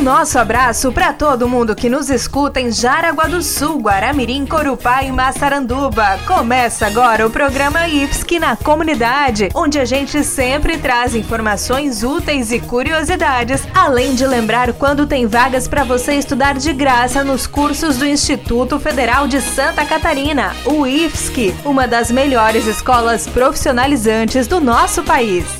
Nosso abraço para todo mundo que nos escuta em Jaraguá do Sul, Guaramirim, Corupá e Massaranduba. Começa agora o programa IFSC na comunidade, onde a gente sempre traz informações úteis e curiosidades, além de lembrar quando tem vagas para você estudar de graça nos cursos do Instituto Federal de Santa Catarina, o IFSC, uma das melhores escolas profissionalizantes do nosso país.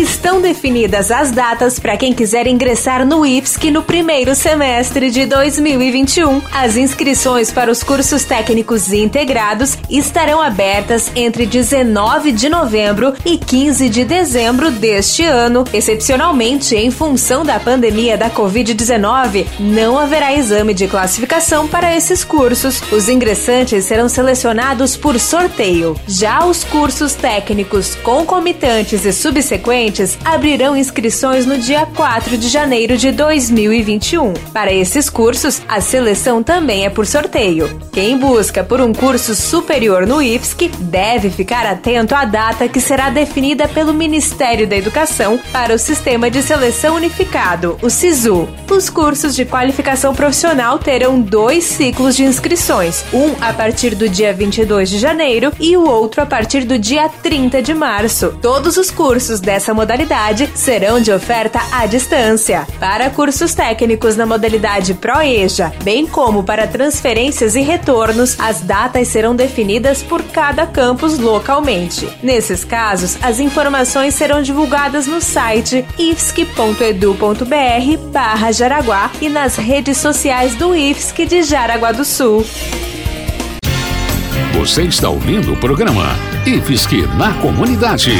Estão definidas as datas para quem quiser ingressar no IFSC no primeiro semestre de 2021. As inscrições para os cursos técnicos integrados estarão abertas entre 19 de novembro e 15 de dezembro deste ano. Excepcionalmente, em função da pandemia da Covid-19, não haverá exame de classificação para esses cursos. Os ingressantes serão selecionados por sorteio. Já os cursos técnicos concomitantes e subsequentes abrirão inscrições no dia 4 de janeiro de 2021. Para esses cursos, a seleção também é por sorteio. Quem busca por um curso superior no IFSC deve ficar atento à data que será definida pelo Ministério da Educação para o Sistema de Seleção Unificado, o SISU. Os cursos de qualificação profissional terão dois ciclos de inscrições, um a partir do dia 22 de janeiro e o outro a partir do dia 30 de março. Todos os cursos dessa essa modalidade serão de oferta à distância. Para cursos técnicos na modalidade ProEja, bem como para transferências e retornos, as datas serão definidas por cada campus localmente. Nesses casos, as informações serão divulgadas no site ifsc.edu.br barra Jaraguá e nas redes sociais do IFSC de Jaraguá do Sul. Você está ouvindo o programa IFSC na Comunidade.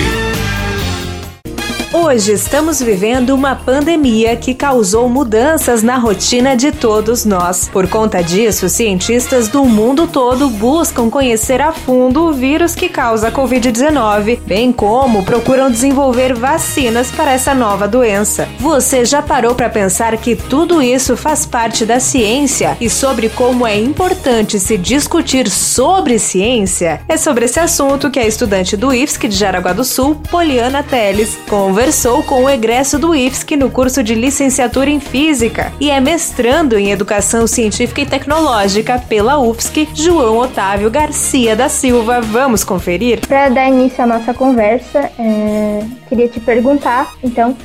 Hoje estamos vivendo uma pandemia que causou mudanças na rotina de todos nós. Por conta disso, cientistas do mundo todo buscam conhecer a fundo o vírus que causa a Covid-19, bem como procuram desenvolver vacinas para essa nova doença. Você já parou para pensar que tudo isso faz parte da ciência e sobre como é importante se discutir sobre ciência? É sobre esse assunto que a estudante do IFSC de Jaraguá do Sul, Poliana Teles, conversa conversou com o egresso do IFSC no curso de licenciatura em Física e é mestrando em Educação Científica e Tecnológica pela UFSC, João Otávio Garcia da Silva. Vamos conferir? Para dar início à nossa conversa, é... queria te perguntar, então,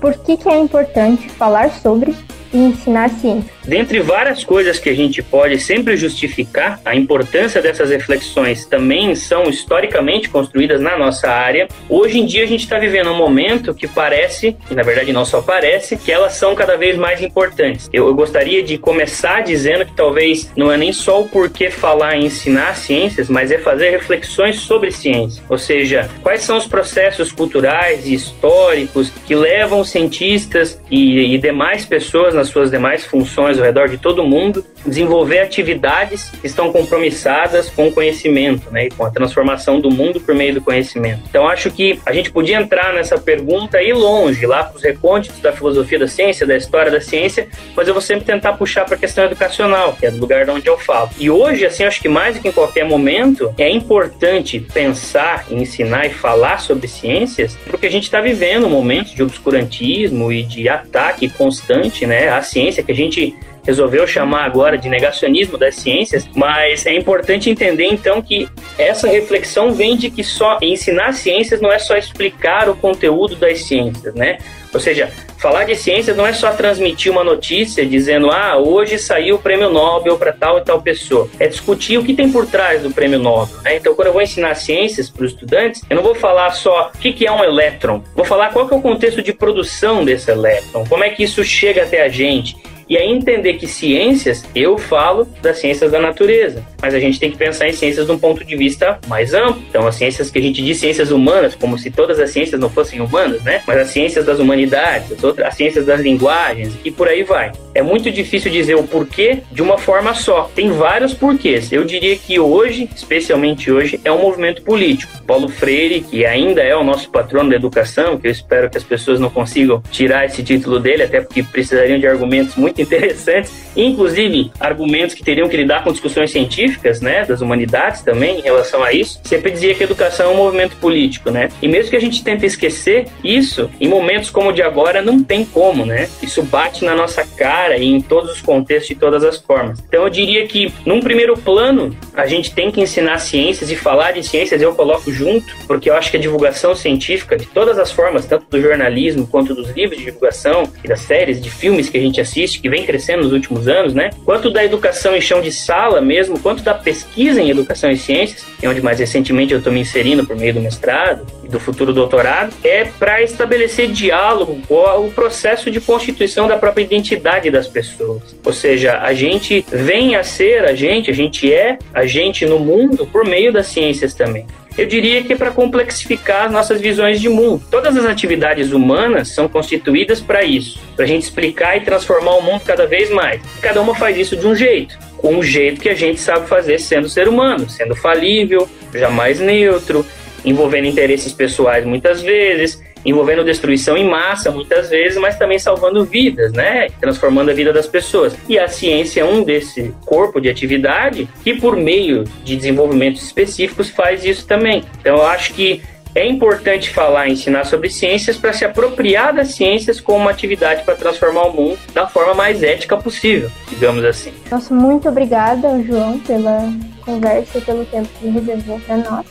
por que, que é importante falar sobre ensinar ciência? Dentre várias coisas que a gente pode sempre justificar, a importância dessas reflexões também são historicamente construídas na nossa área. Hoje em dia a gente está vivendo um momento que parece, e na verdade não só parece, que elas são cada vez mais importantes. Eu, eu gostaria de começar dizendo que talvez não é nem só o porquê falar e ensinar ciências, mas é fazer reflexões sobre ciência. Ou seja, quais são os processos culturais e históricos que levam cientistas e, e demais pessoas nas suas demais funções ao redor de todo mundo, desenvolver atividades que estão compromissadas com o conhecimento, né, e com a transformação do mundo por meio do conhecimento. Então acho que a gente podia entrar nessa pergunta e longe, lá para os recônditos da filosofia da ciência, da história da ciência, mas eu vou sempre tentar puxar para a questão educacional, que é do lugar de onde eu falo. E hoje, assim, acho que mais do que em qualquer momento, é importante pensar, ensinar e falar sobre ciências, porque a gente está vivendo um momento de obscurantismo e de ataque constante, né, à ciência que a gente resolveu chamar agora de negacionismo das ciências, mas é importante entender então que essa reflexão vem de que só ensinar ciências não é só explicar o conteúdo das ciências, né? Ou seja, falar de ciências não é só transmitir uma notícia dizendo, ah, hoje saiu o prêmio Nobel para tal e tal pessoa. É discutir o que tem por trás do prêmio Nobel. Né? Então, quando eu vou ensinar ciências para os estudantes, eu não vou falar só o que é um elétron, vou falar qual é o contexto de produção desse elétron, como é que isso chega até a gente E aí entender que ciências, eu falo das ciências da natureza, mas a gente tem que pensar em ciências de um ponto de vista mais amplo. Então, as ciências que a gente diz ciências humanas, como se todas as ciências não fossem humanas, né? Mas as ciências das humanidades, as, outras, as ciências das linguagens e por aí vai. É muito difícil dizer o porquê de uma forma só. Tem vários porquês. Eu diria que hoje, especialmente hoje, é um movimento político. Paulo Freire, que ainda é o nosso patrono da educação, que eu espero que as pessoas não consigam tirar esse título dele, até porque precisariam de argumentos muito interessantes, inclusive argumentos que teriam que lidar com discussões científicas, né, das humanidades também em relação a isso. Sempre dizia que a educação é um movimento político, né? E mesmo que a gente tente esquecer isso, em momentos como o de agora não tem como, né? Isso bate na nossa cara e em todos os contextos e todas as formas. Então eu diria que num primeiro plano a gente tem que ensinar ciências e falar de ciências eu coloco junto, porque eu acho que a divulgação científica de todas as formas, tanto do jornalismo quanto dos livros de divulgação e das séries, de filmes que a gente assiste, que vem crescendo nos últimos anos, né? Quanto da educação em chão de sala mesmo, quanto da pesquisa em educação e ciências, é onde mais recentemente eu estou me inserindo por meio do mestrado e do futuro doutorado, é para estabelecer diálogo com o processo de constituição da própria identidade das pessoas. Ou seja, a gente vem a ser a gente, a gente é a gente no mundo por meio das ciências também eu diria que é para complexificar as nossas visões de mundo. Todas as atividades humanas são constituídas para isso, para a gente explicar e transformar o mundo cada vez mais. Cada uma faz isso de um jeito, com um jeito que a gente sabe fazer sendo ser humano, sendo falível, jamais neutro, envolvendo interesses pessoais muitas vezes, envolvendo destruição em massa muitas vezes, mas também salvando vidas, né? Transformando a vida das pessoas. E a ciência é um desse corpo de atividade que, por meio de desenvolvimentos específicos, faz isso também. Então, eu acho que é importante falar ensinar sobre ciências para se apropriar das ciências como uma atividade para transformar o mundo da forma mais ética possível, digamos assim. Nossa, muito obrigada, João, pela conversa e pelo tempo que reservou para nós.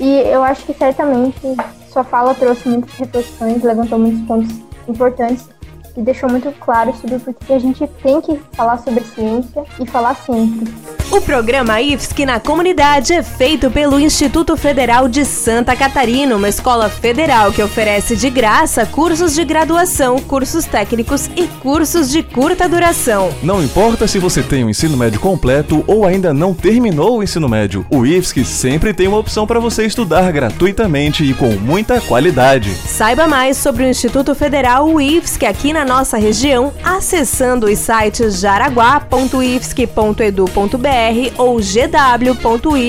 E eu acho que certamente sua fala trouxe muitas reflexões, levantou muitos pontos importantes e deixou muito claro sobre por que a gente tem que falar sobre ciência e falar sempre. O programa IFSC na comunidade é feito pelo Instituto Federal de Santa Catarina, uma escola federal que oferece de graça cursos de graduação, cursos técnicos e cursos de curta duração. Não importa se você tem o ensino médio completo ou ainda não terminou o ensino médio, o IFSC sempre tem uma opção para você estudar gratuitamente e com muita qualidade. Saiba mais sobre o Instituto Federal IFSC aqui na nossa região acessando os sites jaraguá.ifsc.edu.br ou gw.ifsc.edu.br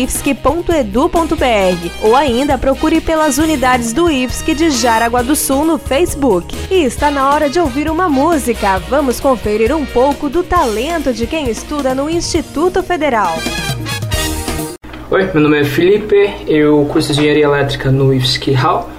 ou ainda procure pelas unidades do IFSC de Jaraguá do Sul no Facebook. E está na hora de ouvir uma música. Vamos conferir um pouco do talento de quem estuda no Instituto Federal. Oi, meu nome é Felipe, eu curso Engenharia Elétrica no IFSC Hall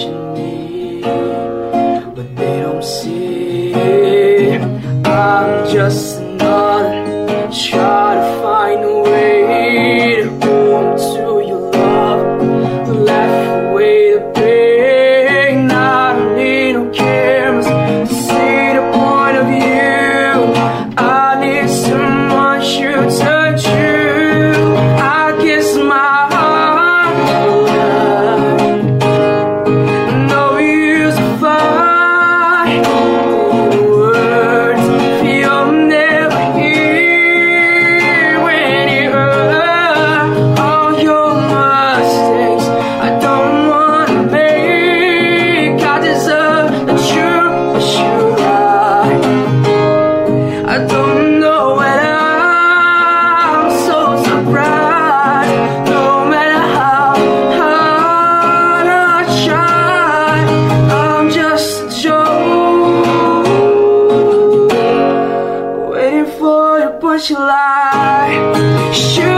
you need, but they don't see. I'm just you I?